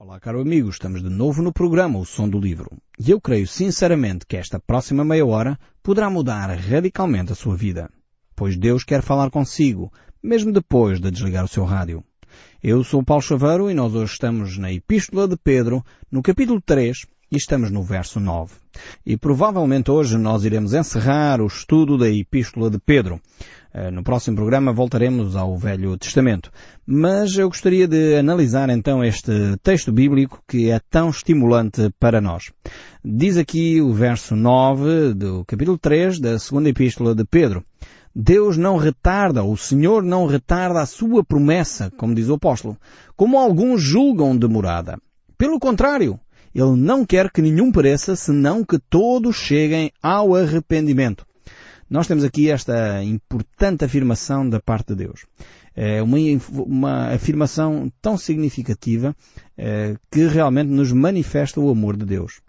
Olá, caro amigo, estamos de novo no programa O Som do Livro. E eu creio sinceramente que esta próxima meia hora poderá mudar radicalmente a sua vida. Pois Deus quer falar consigo, mesmo depois de desligar o seu rádio. Eu sou Paulo Chaveiro e nós hoje estamos na Epístola de Pedro, no capítulo 3, e estamos no verso 9. E provavelmente hoje nós iremos encerrar o estudo da Epístola de Pedro. Eh, no próximo programa voltaremos ao Velho Testamento. Mas eu gostaria de analisar então este texto bíblico que é tão estimulante para nós. Diz aqui o verso 9 do capítulo 3 da segunda Epístola de Pedro. Deus não retarda, o Senhor não retarda a sua promessa, como diz o apóstolo, como alguns julgam demorada. Pelo contrário, ele não quer que nenhum pereça, senão que todos cheguem ao arrependimento. Nós temos aqui esta importante afirmação da parte de Deus. É uma, uma afirmação tão significativa é, que realmente nos manifesta o amor de Deus.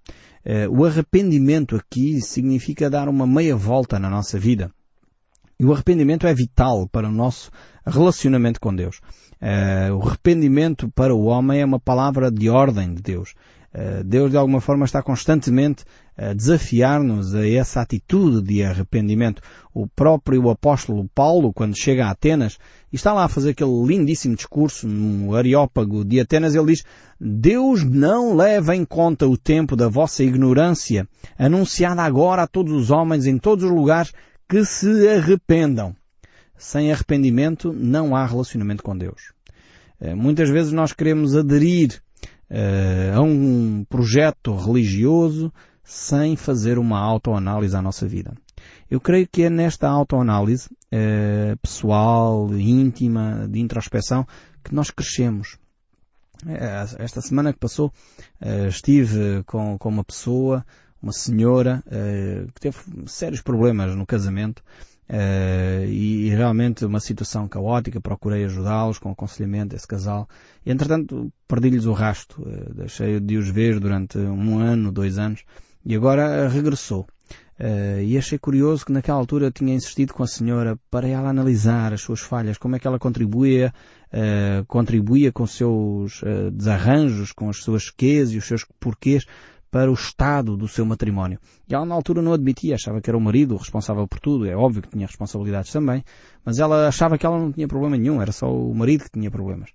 É, o arrependimento aqui significa dar uma meia volta na nossa vida. E o arrependimento é vital para o nosso relacionamento com Deus. É, o arrependimento para o homem é uma palavra de ordem de Deus. Eh, Deus de alguma forma está constantemente a desafiar-nos a essa atitude de arrependimento. O próprio apóstolo Paulo, quando chega a Atenas, e está lá a fazer aquele lindíssimo discurso no Areópago de Atenas, ele diz, Deus não leva em conta o tempo da vossa ignorância, anunciada agora a todos os homens em todos os lugares, que se arrependam. Sem arrependimento não há relacionamento com Deus. Eh, muitas vezes nós queremos aderir uh, a um projeto religioso sem fazer uma autoanálise à nossa vida. Eu creio que é nesta autoanálise uh, pessoal, íntima, de introspeção, que nós crescemos. Eh, esta semana que passou, estive com, com uma pessoa, uma senhora, que teve sérios problemas no casamento Uh, e, e, realmente uma situação caótica, procurei ajudá-los com aconselhamento, esse casal. E, entretanto, perdi-lhes o rasto. Uh, deixei de os ver durante um ano, dois anos. E agora uh, regressou. e achei curioso que naquela altura eu tinha insistido com a senhora para ela analisar as suas falhas, como é que ela contribuía, contribuía com os seus desarranjos, com as suas quês e os seus porquês para o estado do seu matrimónio. E ela na altura não admitia, achava que era o marido responsável por tudo, é óbvio que tinha responsabilidades também, mas ela achava que ela não tinha problema nenhum, era só o marido que tinha problemas.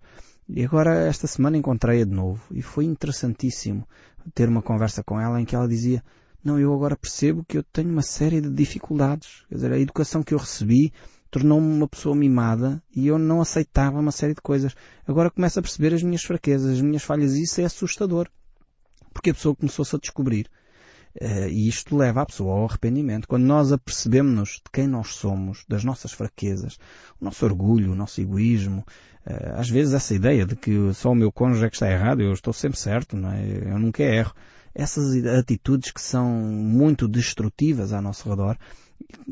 E agora esta semana encontrei-a de novo e foi interessantíssimo ter uma conversa com ela em que ela dizia não, eu agora percebo que eu tenho uma série de dificuldades. Quer dizer, a educação que eu recebi tornou-me uma pessoa mimada e eu não aceitava uma série de coisas. Agora começo a perceber as minhas fraquezas, as minhas falhas e isso é assustador porque a pessoa começou-se a descobrir. Uh, e isto leva a pessoa ao arrependimento. Quando nós apercebemos-nos de quem nós somos, das nossas fraquezas, o nosso orgulho, o nosso egoísmo, uh, às vezes essa ideia de que só o meu cônjuge é que está errado, eu estou sempre certo, não é? eu nunca erro. Essas atitudes que são muito destrutivas ao nosso redor,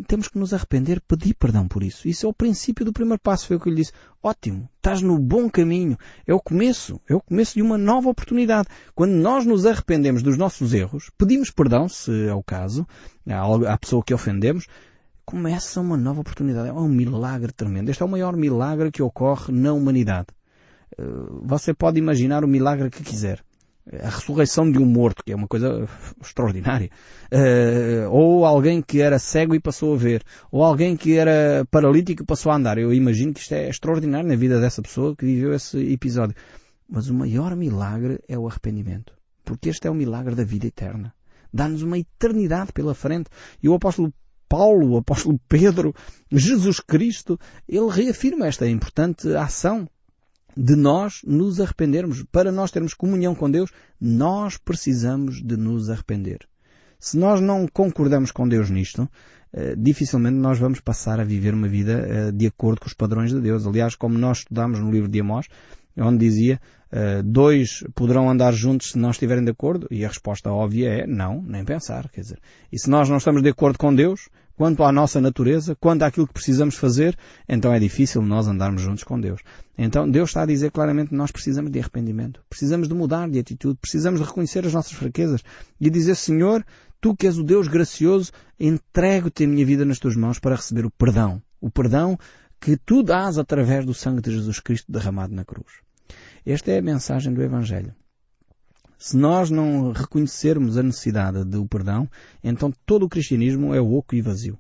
temos que nos arrepender, pedir perdão por isso. Isso é o princípio do primeiro passo. Foi o que eu lhe disse. Ótimo, estás no bom caminho. É o começo. É o começo de uma nova oportunidade. Quando nós nos arrependemos dos nossos erros, pedimos perdão, se é o caso, à pessoa que ofendemos, começa uma nova oportunidade. É um milagre tremendo. Este é o maior milagre que ocorre na humanidade. Eh, você pode imaginar o milagre que quiser a ressurreição de um morto, que é uma coisa extraordinária, uh, ou alguém que era cego e passou a ver, ou alguém que era paralítico e passou a andar. Eu imagino que isto é extraordinário na vida dessa pessoa que viveu esse episódio. Mas o maior milagre é o arrependimento, porque este é o milagre da vida eterna. Dá-nos uma eternidade pela frente. E o apóstolo Paulo, o apóstolo Pedro, Jesus Cristo, ele reafirma esta importante ação de nós nos arrependermos. Para nós termos comunhão com Deus, nós precisamos de nos arrepender. Se nós não concordamos com Deus nisto, eh, dificilmente nós vamos passar a viver uma vida eh, de acordo com os padrões de Deus. Aliás, como nós estudamos no livro de Amós, onde dizia uh, dois poderão andar juntos se não estiverem de acordo? E a resposta óbvia é não, nem pensar. Quer dizer, e se nós não estamos de acordo com Deus, quanto à nossa natureza, quanto àquilo que precisamos fazer, então é difícil nós andarmos juntos com Deus. Então Deus está a dizer claramente que nós precisamos de arrependimento, precisamos de mudar de atitude, precisamos de reconhecer as nossas fraquezas e dizer, Senhor, Tu que és o Deus gracioso, entrego-te a minha vida nas tuas mãos para receber o perdão. O perdão que tu dás através do sangue de Jesus Cristo derramado na cruz. Esta é a mensagem do Evangelho. Se nós não reconhecermos a necessidade do perdão, então todo o cristianismo é oco e vazio.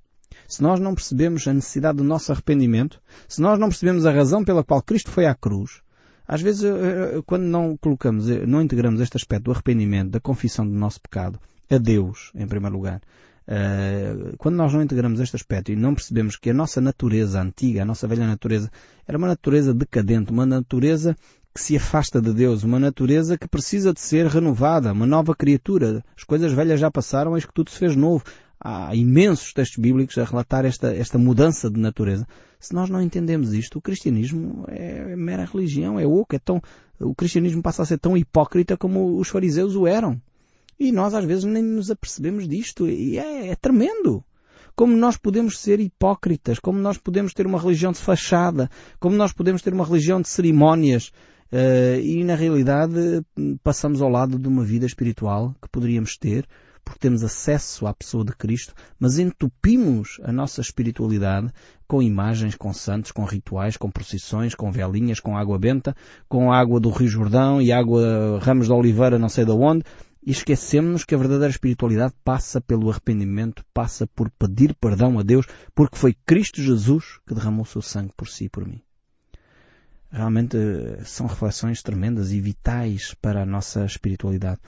Se nós não percebemos a necessidade do nosso arrependimento, se nós não percebemos a razão pela qual Cristo foi à cruz, às vezes, eh, eh, quando não colocamos, eh, não integramos este aspecto do arrependimento, da confissão do nosso pecado, a Deus, em primeiro lugar, quando nós não integramos este aspecto e não percebemos que a nossa natureza antiga, a nossa velha natureza, era uma natureza decadente, uma natureza que se afasta de Deus, uma natureza que precisa de ser renovada, uma nova criatura. As coisas velhas já passaram, eis que tudo se fez novo. Há imensos textos bíblicos a relatar esta, esta mudança de natureza. Se nós não entendemos isto, o cristianismo é mera religião, é oco, é tão, o cristianismo passa a ser tão hipócrita como os fariseus o eram. E nós às vezes nem nos apercebemos disto, e é, é tremendo. Como nós podemos ser hipócritas, como nós podemos ter uma religião de fachada, como nós podemos ter uma religião de cerimónias, Uh, e na realidade passamos ao lado de uma vida espiritual que poderíamos ter, porque temos acesso à pessoa de Cristo, mas entupimos a nossa espiritualidade com imagens, com santos, com rituais, com procissões, com velinhas, com água benta, com água do Rio Jordão e água ramos de oliveira não sei de onde, e esquecemos que a verdadeira espiritualidade passa pelo arrependimento, passa por pedir perdão a Deus, porque foi Cristo Jesus que derramou o seu sangue por si e por mim realmente eh, são reflexões tremendas e vitais para a nossa espiritualidade.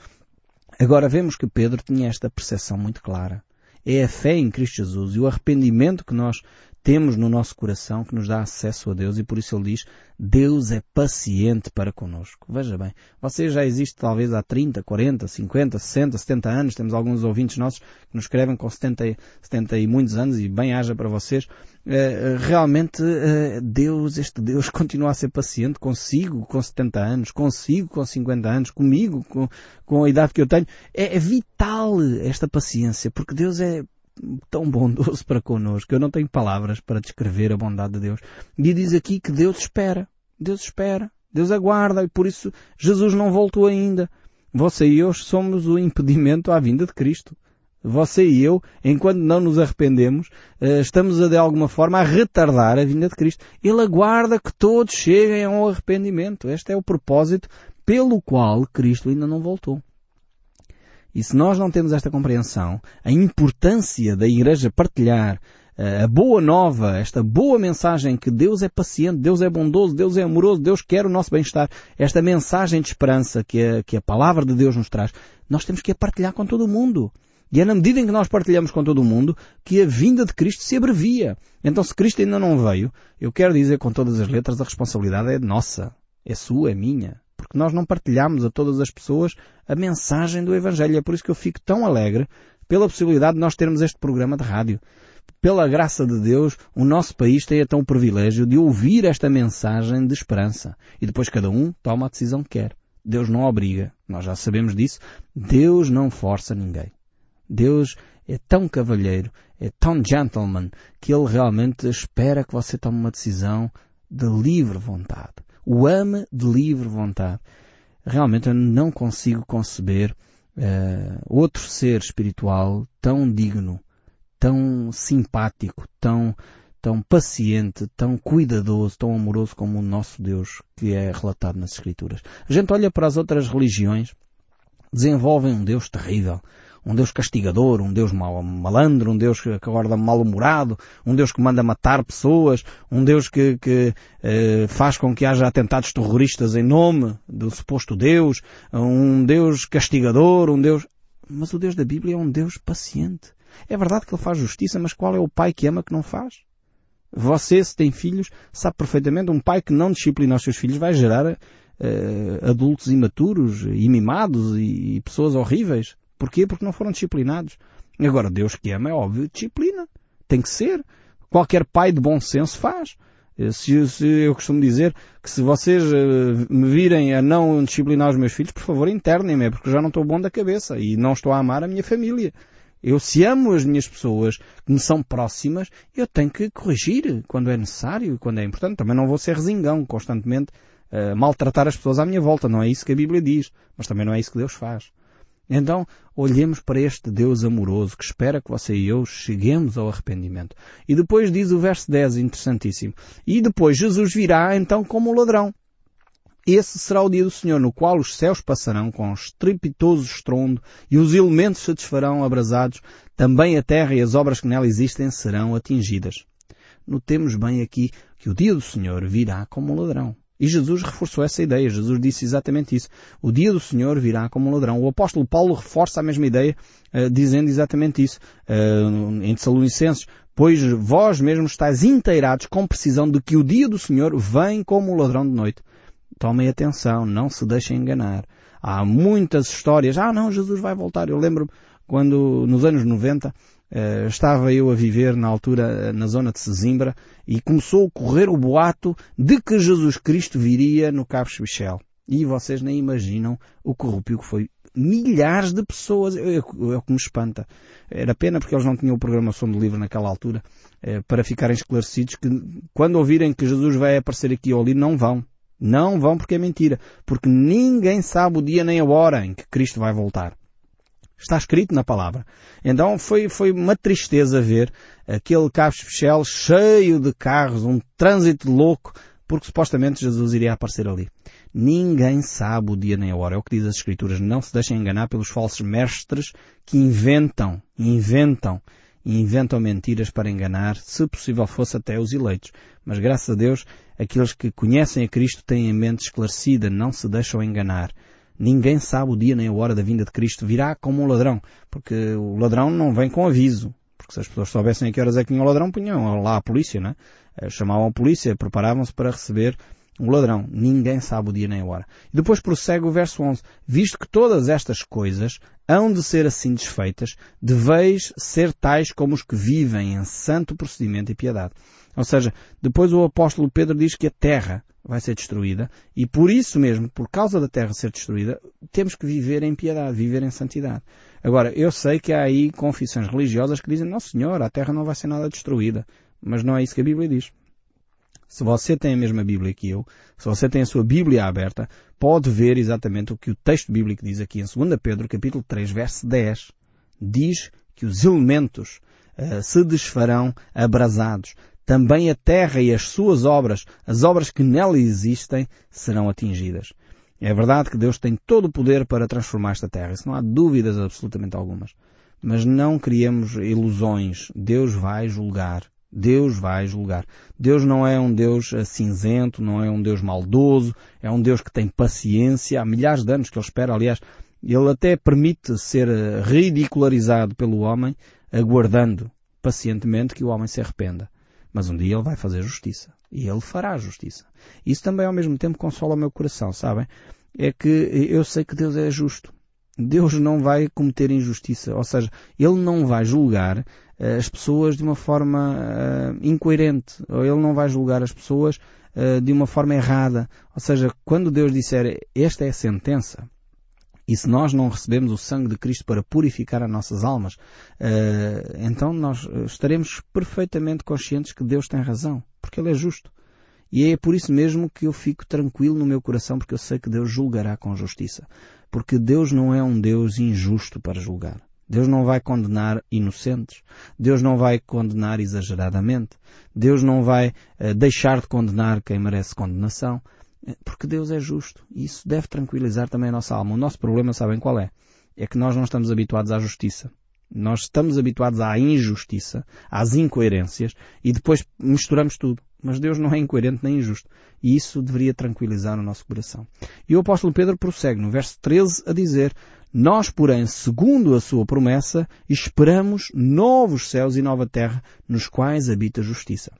Agora vemos que Pedro tinha esta percepção muito clara. É a fé em Cristo Jesus e o arrependimento que nós temos no nosso coração que nos dá acesso a Deus e por isso ele diz Deus é paciente para conosco. Veja bem, você já existe talvez há 30, 40, 50, 60, 70 anos, temos alguns ouvintes nossos que nos escrevem com 70, 70 e muitos anos e bem haja para vocês. Eh, realmente eh, Deus, este Deus continua a ser paciente consigo com 70 anos, consigo com 50 anos, comigo com, com a idade que eu tenho. É, é vital esta paciência porque Deus é tão bondoso para connosco. Eu não tenho palavras para descrever a bondade de Deus. E diz aqui que Deus espera. Deus espera. Deus aguarda e por isso Jesus não voltou ainda. Você e eu somos o impedimento à vinda de Cristo. Você e eu, enquanto não nos arrependemos, eh, estamos a, de alguma forma a retardar a vinda de Cristo. Ele aguarda que todos cheguem ao arrependimento. Este é o propósito pelo qual Cristo ainda não voltou. E se nós não temos esta compreensão, a importância da Igreja partilhar eh, a boa nova, esta boa mensagem que Deus é paciente, Deus é bondoso, Deus é amoroso, Deus quer o nosso bem-estar, esta mensagem de esperança que a, que a palavra de Deus nos traz, nós temos que a partilhar com todo o mundo. E é na medida em que nós partilhamos com todo o mundo que a vinda de Cristo se abrevia. Então se Cristo ainda não veio, eu quero dizer com todas as letras, a responsabilidade é nossa. É sua, é minha nós não partilhamos a todas as pessoas a mensagem do Evangelho. É por isso que eu fico tão alegre pela possibilidade de nós termos este programa de rádio. Pela graça de Deus, o nosso país tem então o privilégio de ouvir esta mensagem de esperança. E depois cada um toma a decisão que quer. Deus não obriga. Nós já sabemos disso. Deus não força ninguém. Deus é tão cavalheiro, é tão gentleman, que Ele realmente espera que você tome uma decisão de livre vontade o ama de livre vontade. Realmente eu não consigo conceber uh, outro ser espiritual tão digno, tão simpático, tão, tão paciente, tão cuidadoso, tão amoroso como o nosso Deus que é relatado nas Escrituras. A gente olha para as outras religiões, desenvolvem um Deus terrível, um Deus castigador, um Deus mal, malandro, um Deus que acorda mal-humorado, um Deus que manda matar pessoas, um Deus que, que eh, faz com que haja atentados terroristas em nome do suposto Deus, um Deus castigador, um Deus... Mas o Deus da Bíblia é um Deus paciente. É verdade que Ele faz justiça, mas qual é o pai que ama que não faz? Você, se tem filhos, sabe perfeitamente um pai que não disciplina os seus filhos vai gerar uh, adultos imaturos e mimados e, e pessoas horríveis. Porquê? Porque não foram disciplinados. Agora, Deus que ama, é óbvio, disciplina. Tem que ser. Qualquer pai de bom senso faz. Eh, se, se, eu costumo dizer que se vocês uh, me virem a não disciplinar os meus filhos, por favor internem-me, é porque eu já não estou bom da cabeça e não estou a amar a minha família. Eu se amo as minhas pessoas que me são próximas, eu tenho que corrigir quando é necessário, quando é importante. Também não vou ser resingão constantemente uh, maltratar as pessoas à minha volta. Não é isso que a Bíblia diz. Mas também não é isso que Deus faz. Então, olhemos para este Deus amoroso que espera que você e eu cheguemos ao arrependimento. E depois diz o verso 10, interessantíssimo. E depois Jesus virá então como ladrão. Esse será o dia do Senhor, no qual os céus passarão com estrepitoso estrondo e os elementos se desfarão abrasados, também a terra e as obras que nela existem serão atingidas. Notemos bem aqui que o dia do Senhor virá como um ladrão. E Jesus reforçou essa ideia. Jesus disse exatamente isso. O dia do Senhor virá como um ladrão. O apóstolo Paulo reforça a mesma ideia, uh, dizendo exatamente isso. Uh, em Tessalonicenses, pois vós mesmos estáis inteirados com precisão de que o dia do Senhor vem como um ladrão de noite. Tomem atenção, não se deixem enganar. Há muitas histórias. Ah, não, Jesus vai voltar. Eu lembro quando, nos anos 90, Uh, estava eu a viver na altura na zona de Sesimbra e começou a correr o boato de que Jesus Cristo viria no Cabo Espichel. E vocês nem imaginam o corrupio que foi. Milhares de pessoas. É, o que me espanta. Era pena porque eles não tinham programação do livro naquela altura uh, para ficarem esclarecidos que quando ouvirem que Jesus vai aparecer aqui ou ali não vão. Não vão porque é mentira. Porque ninguém sabe o dia nem a hora em que Cristo vai voltar. Está escrito na palavra. Então foi, foi uma tristeza ver aquele Cabo Especial cheio de carros, um trânsito louco, porque supostamente Jesus iria aparecer ali. Ninguém sabe o dia nem a hora. É o que diz as Escrituras. Não se deixem enganar pelos falsos mestres que inventam, inventam, inventam mentiras para enganar, se possível fosse até os eleitos. Mas graças a Deus, aqueles que conhecem a Cristo têm a mente esclarecida, não se deixam enganar. Ninguém sabe o dia nem a hora da vinda de Cristo. Virá como um ladrão. Porque o ladrão não vem com aviso. Porque se as pessoas soubessem a que horas é que vinha o ladrão, punham lá a polícia, né? Chamavam a polícia, preparavam-se para receber o ladrão. Ninguém sabe o dia nem a hora. E depois prossegue o verso 11. Visto que todas estas coisas hão de ser assim desfeitas, deveis ser tais como os que vivem em santo procedimento e piedade. Ou seja, depois o apóstolo Pedro diz que a terra vai ser destruída e por isso mesmo, por causa da terra ser destruída, temos que viver em piedade, viver em santidade. Agora, eu sei que há aí confissões religiosas que dizem, não senhor, a terra não vai ser nada destruída. Mas não é isso que a Bíblia diz. Se você tem a mesma Bíblia que eu, se você tem a sua Bíblia aberta, pode ver exatamente o que o texto bíblico diz aqui em 2 Pedro, capítulo 3, verso 10. Diz que os elementos uh, se desfarão abrasados. Também a terra e as suas obras, as obras que nela existem, serão atingidas. É verdade que Deus tem todo o poder para transformar esta terra. Isso não há dúvidas absolutamente algumas. Mas não criemos ilusões. Deus vai julgar. Deus vai julgar. Deus não é um Deus eh, cinzento, não é um Deus maldoso, é um Deus que tem paciência. Há milhares de anos que Ele espera, aliás, Ele até permite ser eh, ridicularizado pelo homem, aguardando pacientemente que o homem se arrependa. Mas um dia Ele vai fazer justiça. E Ele fará justiça. Isso também ao mesmo tempo consola o meu coração, sabem? É que eu sei que Deus é justo. Deus não vai cometer injustiça. Ou seja, Ele não vai julgar uh, as pessoas de uma forma uh, incoerente. Ou Ele não vai julgar as pessoas uh, de uma forma errada. Ou seja, quando Deus disser esta é a sentença, e se nós não recebemos o sangue de Cristo para purificar as nossas almas, então nós estaremos perfeitamente conscientes que Deus tem razão, porque Ele é justo. E é por isso mesmo que eu fico tranquilo no meu coração, porque eu sei que Deus julgará com justiça. Porque Deus não é um Deus injusto para julgar. Deus não vai condenar inocentes. Deus não vai condenar exageradamente. Deus não vai uh, deixar de condenar quem merece condenação. Eh, porque Deus é justo. E isso deve tranquilizar também a nossa alma. O nosso problema, sabem qual é? É que nós não estamos habituados à justiça. Nós estamos habituados à injustiça, às incoerências, e depois misturamos tudo. Mas Deus não é incoerente nem injusto. E isso deveria tranquilizar o nosso coração. E o apóstolo Pedro prossegue no verso 13 a dizer, nós, porém, segundo a sua promessa, esperamos novos céus e nova terra, nos quais habita justiça.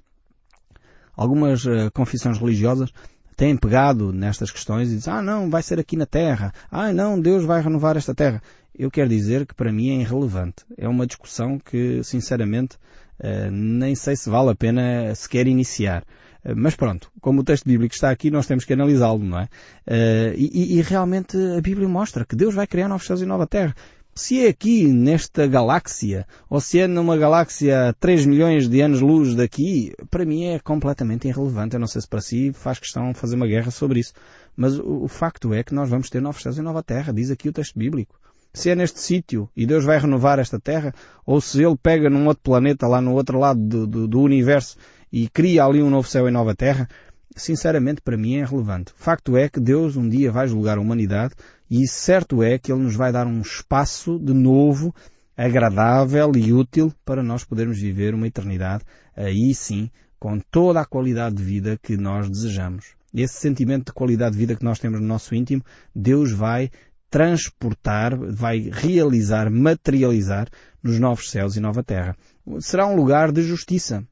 Algumas uh, confissões religiosas têm pegado nestas questões e dizem, ah não, vai ser aqui na terra. Ah não, Deus vai renovar esta terra. Eu quero dizer que para mim é irrelevante. É uma discussão que, sinceramente, Uh, nem sei se vale a pena sequer iniciar. Uh, mas pronto, como o texto bíblico está aqui, nós temos que analisá-lo, não é? Uh, e, e, realmente a Bíblia mostra que Deus vai criar novos céus e nova terra. Se é aqui, nesta galáxia, ou se é numa galáxia a 3 milhões de anos-luz daqui, para mim é completamente irrelevante. Eu não sei se para si faz questão fazer uma guerra sobre isso. Mas o, o facto é que nós vamos ter novos céus e nova terra, diz aqui o texto bíblico se é neste sítio e Deus vai renovar esta terra, ou se Ele pega num outro planeta lá no outro lado do, do, do universo e cria ali um novo céu e nova terra, sinceramente para mim é relevante. Facto é que Deus um dia vai julgar a humanidade e certo é que Ele nos vai dar um espaço de novo, agradável e útil para nós podermos viver uma eternidade aí sim com toda a qualidade de vida que nós desejamos. Esse sentimento de qualidade de vida que nós temos no nosso íntimo, Deus vai transportar, vai realizar, materializar nos novos céus e nova terra. Será um lugar de justiça,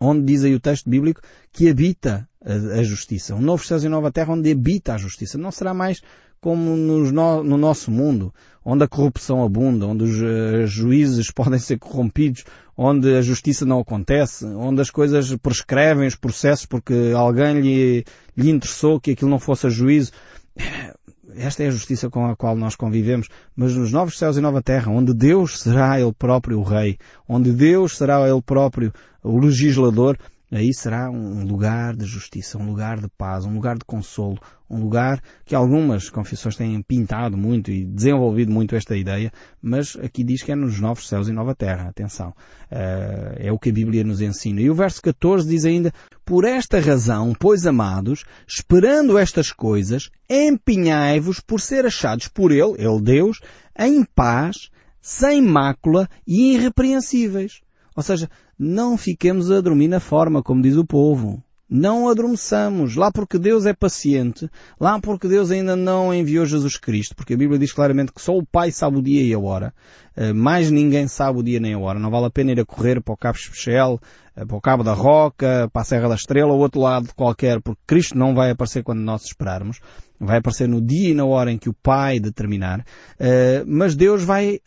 onde diz aí o texto bíblico que habita a, justiça. Um novo céus e nova terra onde habita a justiça. Não será mais como no, no nosso mundo, onde a corrupção abunda, onde os uh, juízes podem ser corrompidos, onde a justiça não acontece, onde as coisas prescrevem os processos porque alguém lhe, lhe interessou que aquilo não fosse a juízo. Esta é a justiça com a qual nós convivemos, mas nos novos céus e nova terra, onde Deus será Ele próprio o Rei, onde Deus será Ele próprio o legislador, Aí será um lugar de justiça, um lugar de paz, um lugar de consolo, um lugar que algumas confissões têm pintado muito e desenvolvido muito esta ideia, mas aqui diz que é nos novos céus e nova terra. Atenção. Uh, é o que a Bíblia nos ensina. E o verso 14 diz ainda, por esta razão, pois amados, esperando estas coisas, empenhai-vos por ser achados por Ele, Ele Deus, em paz, sem mácula e irrepreensíveis. Ou seja, não fiquemos a dormir na forma, como diz o povo. Não adormeçamos, lá porque Deus é paciente, lá porque Deus ainda não enviou Jesus Cristo, porque a Bíblia diz claramente que só o Pai sabe o dia e a hora, eh, mais ninguém sabe o dia nem a hora. Não vale a pena ir a correr para o Cabo Especial, eh, para o Cabo da Roca, para a Serra da Estrela ou outro lado qualquer, porque Cristo não vai aparecer quando nós esperarmos. Vai aparecer no dia e na hora em que o Pai determinar. Eh, mas Deus vai,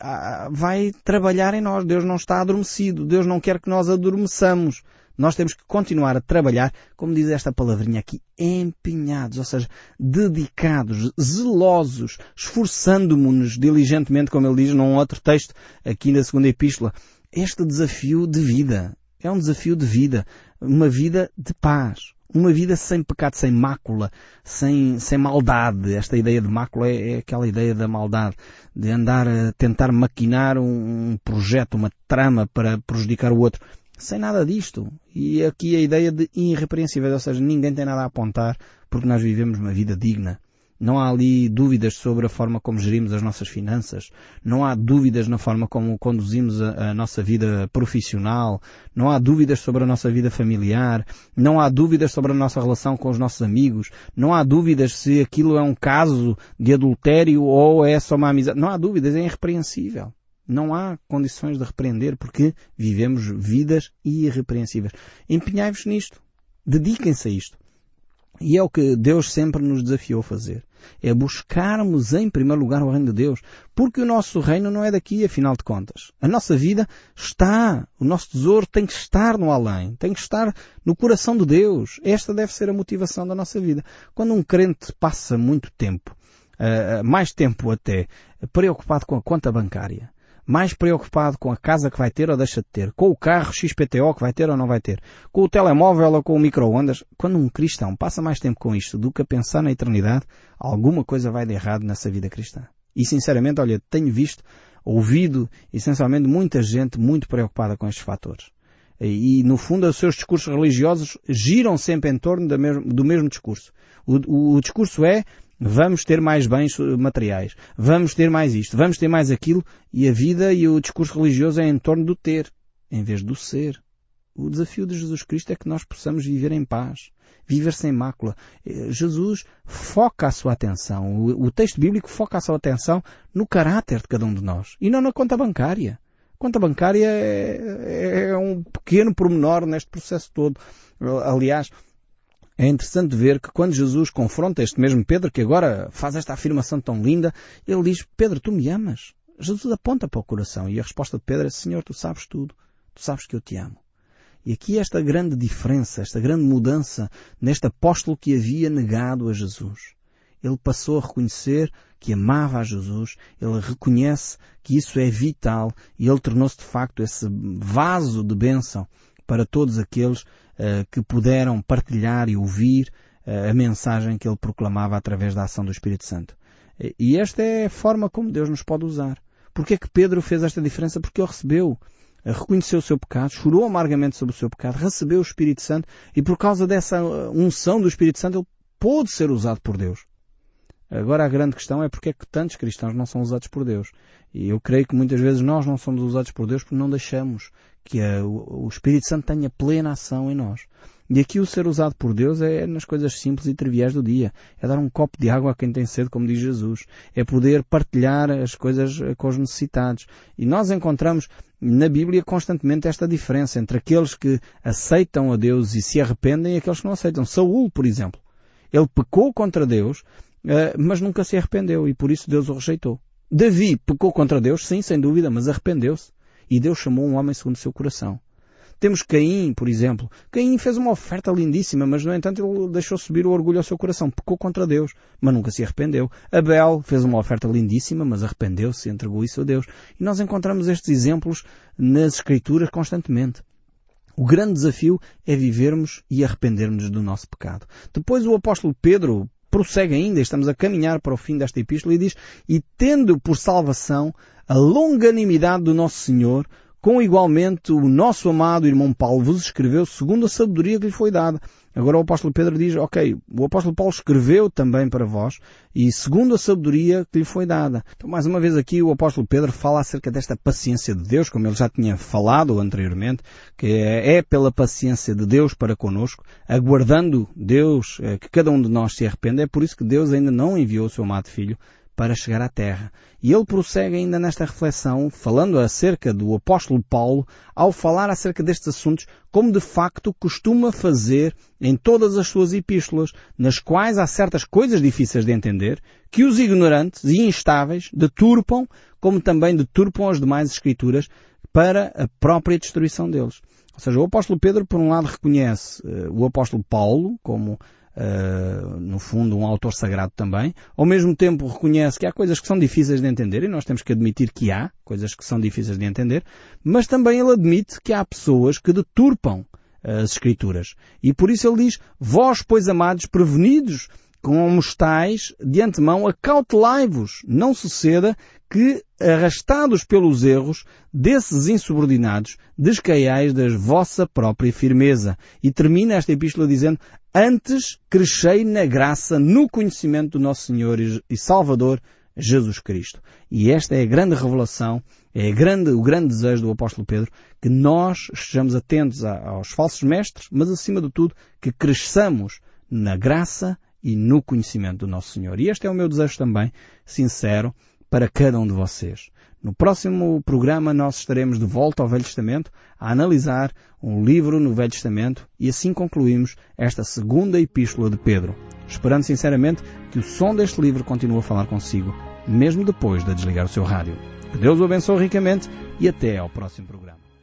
vai trabalhar em nós. Deus não está adormecido. Deus não quer que nós adormeçamos. Nós temos que continuar a trabalhar, como diz esta palavrinha aqui, empenhados, ou seja, dedicados, zelosos, esforçando-nos diligentemente, como ele diz num outro texto aqui na segunda epístola. Este desafio de vida é um desafio de vida, uma vida de paz, uma vida sem pecado, sem mácula, sem, sem maldade. Esta ideia de mácula é, é, aquela ideia da maldade, de andar a tentar maquinar um, um projeto, uma trama para prejudicar o outro sem nada disto. E aqui a ideia de irrepreensível, ou seja, ninguém tem nada a apontar porque nós vivemos uma vida digna. Não há ali dúvidas sobre a forma como gerimos as nossas finanças. Não há dúvidas na forma como conduzimos a, a, nossa vida profissional. Não há dúvidas sobre a nossa vida familiar. Não há dúvidas sobre a nossa relação com os nossos amigos. Não há dúvidas se aquilo é um caso de adultério ou é só uma amizade. Não há dúvidas, é irrepreensível. Não há condições de repreender porque vivemos vidas irrepreensíveis. Empenhai-vos nisto. Dediquem-se a isto. E é o que Deus sempre nos desafiou a fazer. É buscarmos em primeiro lugar o reino de Deus. Porque o nosso reino não é daqui, afinal de contas. A nossa vida está, o nosso tesouro tem que estar no além. Tem que estar no coração de Deus. Esta deve ser a motivação da nossa vida. Quando um crente passa muito tempo, uh, mais tempo até, preocupado com a conta bancária, mais preocupado com a casa que vai ter ou deixa de ter, com o carro XPTO que vai ter ou não vai ter, com o telemóvel ou com o micro-ondas, quando um cristão passa mais tempo com isto do que a pensar na eternidade, alguma coisa vai de errado nessa vida cristã. E sinceramente, olha, tenho visto, ouvido, essencialmente, muita gente muito preocupada com estes fatores. E, no fundo, os seus discursos religiosos giram sempre em torno do mesmo, do mesmo discurso. O, o, o discurso é Vamos ter mais bens materiais. Vamos ter mais isto. Vamos ter mais aquilo. E a vida e o discurso religioso é em torno do ter, em vez do ser. O desafio de Jesus Cristo é que nós possamos viver em paz. Viver sem mácula. Eh, Jesus foca a sua atenção. O, texto bíblico foca a sua atenção no caráter de cada um de nós. E não na conta bancária. A conta bancária é, é um pequeno pormenor neste processo todo. Aliás, é interessante ver que quando Jesus confronta este mesmo Pedro, que agora faz esta afirmação tão linda, ele diz, Pedro, tu me amas? Jesus aponta para o coração e a resposta de Pedro é, Senhor, tu sabes tudo, tu sabes que eu te amo. E aqui esta grande diferença, esta grande mudança neste apóstolo que havia negado a Jesus. Ele passou a reconhecer que amava a Jesus, ele reconhece que isso é vital e ele tornou-se de facto esse vaso de bênção para todos aqueles uh, que puderam partilhar e ouvir uh, a mensagem que ele proclamava através da ação do Espírito Santo. E esta é a forma como Deus nos pode usar. Porquê é que Pedro fez esta diferença? Porque ele recebeu reconheceu o seu pecado, chorou amargamente sobre o seu pecado, recebeu o Espírito Santo e por causa dessa unção do Espírito Santo ele pôde ser usado por Deus. Agora a grande questão é porque é que tantos cristãos não são usados por Deus. E eu creio que muitas vezes nós não somos usados por Deus porque não deixamos que a, o Espírito Santo tenha plena ação em nós. E aqui o ser usado por Deus é nas coisas simples e triviais do dia. É dar um copo de água a quem tem sede, como diz Jesus. É poder partilhar as coisas eh, com os necessitados. E nós encontramos na Bíblia constantemente esta diferença entre aqueles que aceitam a Deus e se arrependem e aqueles que não aceitam. Saúl, por exemplo. Ele pecou contra Deus, eh, mas nunca se arrependeu e por isso Deus o rejeitou. Davi pecou contra Deus, sim, sem dúvida, mas arrependeu-se. E Deus chamou um homem segundo o seu coração. Temos Caim, por exemplo. Caim fez uma oferta lindíssima, mas no entanto ele deixou subir o orgulho ao seu coração. Pecou contra Deus, mas nunca se arrependeu. Abel fez uma oferta lindíssima, mas arrependeu-se entregou isso a Deus. E nós encontramos estes exemplos nas Escrituras constantemente. O grande desafio é vivermos e arrependermos do nosso pecado. Depois o apóstolo Pedro prossegue ainda, estamos a caminhar para o fim desta epístola e diz, e tendo por salvação a longanimidade do nosso Senhor, com igualmente o nosso amado irmão Paulo vos escreveu segundo a sabedoria que lhe foi dada. Agora o apóstolo Pedro diz, ok, o apóstolo Paulo escreveu também para vós e segundo a sabedoria que lhe foi dada. Então mais uma vez aqui o apóstolo Pedro fala acerca desta paciência de Deus, como ele já tinha falado anteriormente, que é pela paciência de Deus para conosco, aguardando Deus eh, que cada um de nós se arrependa. É por isso que Deus ainda não enviou o seu amado filho para chegar à Terra. E ele prossegue ainda nesta reflexão, falando acerca do apóstolo Paulo, ao falar acerca destes assuntos, como de facto costuma fazer em todas as suas epístolas, nas quais há certas coisas difíceis de entender, que os ignorantes e instáveis deturpam, como também deturpam as demais escrituras, para a própria destruição deles. Ou seja, o apóstolo Pedro, por um lado, reconhece uh, o apóstolo Paulo como uh, no fundo, um autor sagrado também. Ao mesmo tempo reconhece que há coisas que são difíceis de entender e nós temos que admitir que há coisas que são difíceis de entender, mas também ele admite que há pessoas que deturpam as Escrituras. E por isso ele diz, vós, pois amados, prevenidos como estáis, de antemão, acautelai-vos, não suceda que, arrastados pelos erros desses insubordinados, descaiais da vossa própria firmeza. E termina esta epístola dizendo, antes crescei na graça, no conhecimento do nosso Senhor e Salvador, Jesus Cristo. E esta é a grande revelação, é grande, o grande desejo do apóstolo Pedro, que nós estejamos atentos aos falsos mestres, mas acima de tudo, que cresçamos na graça e no conhecimento do nosso Senhor. E este é o meu desejo também, sincero, para cada um de vocês. No próximo programa nós estaremos de volta ao Velho Testamento a analisar um livro no Velho Testamento e assim concluímos esta segunda epístola de Pedro, esperando sinceramente que o som deste livro continue a falar consigo, mesmo depois de desligar o seu rádio. Que Deus o abençoe ricamente e até ao próximo programa.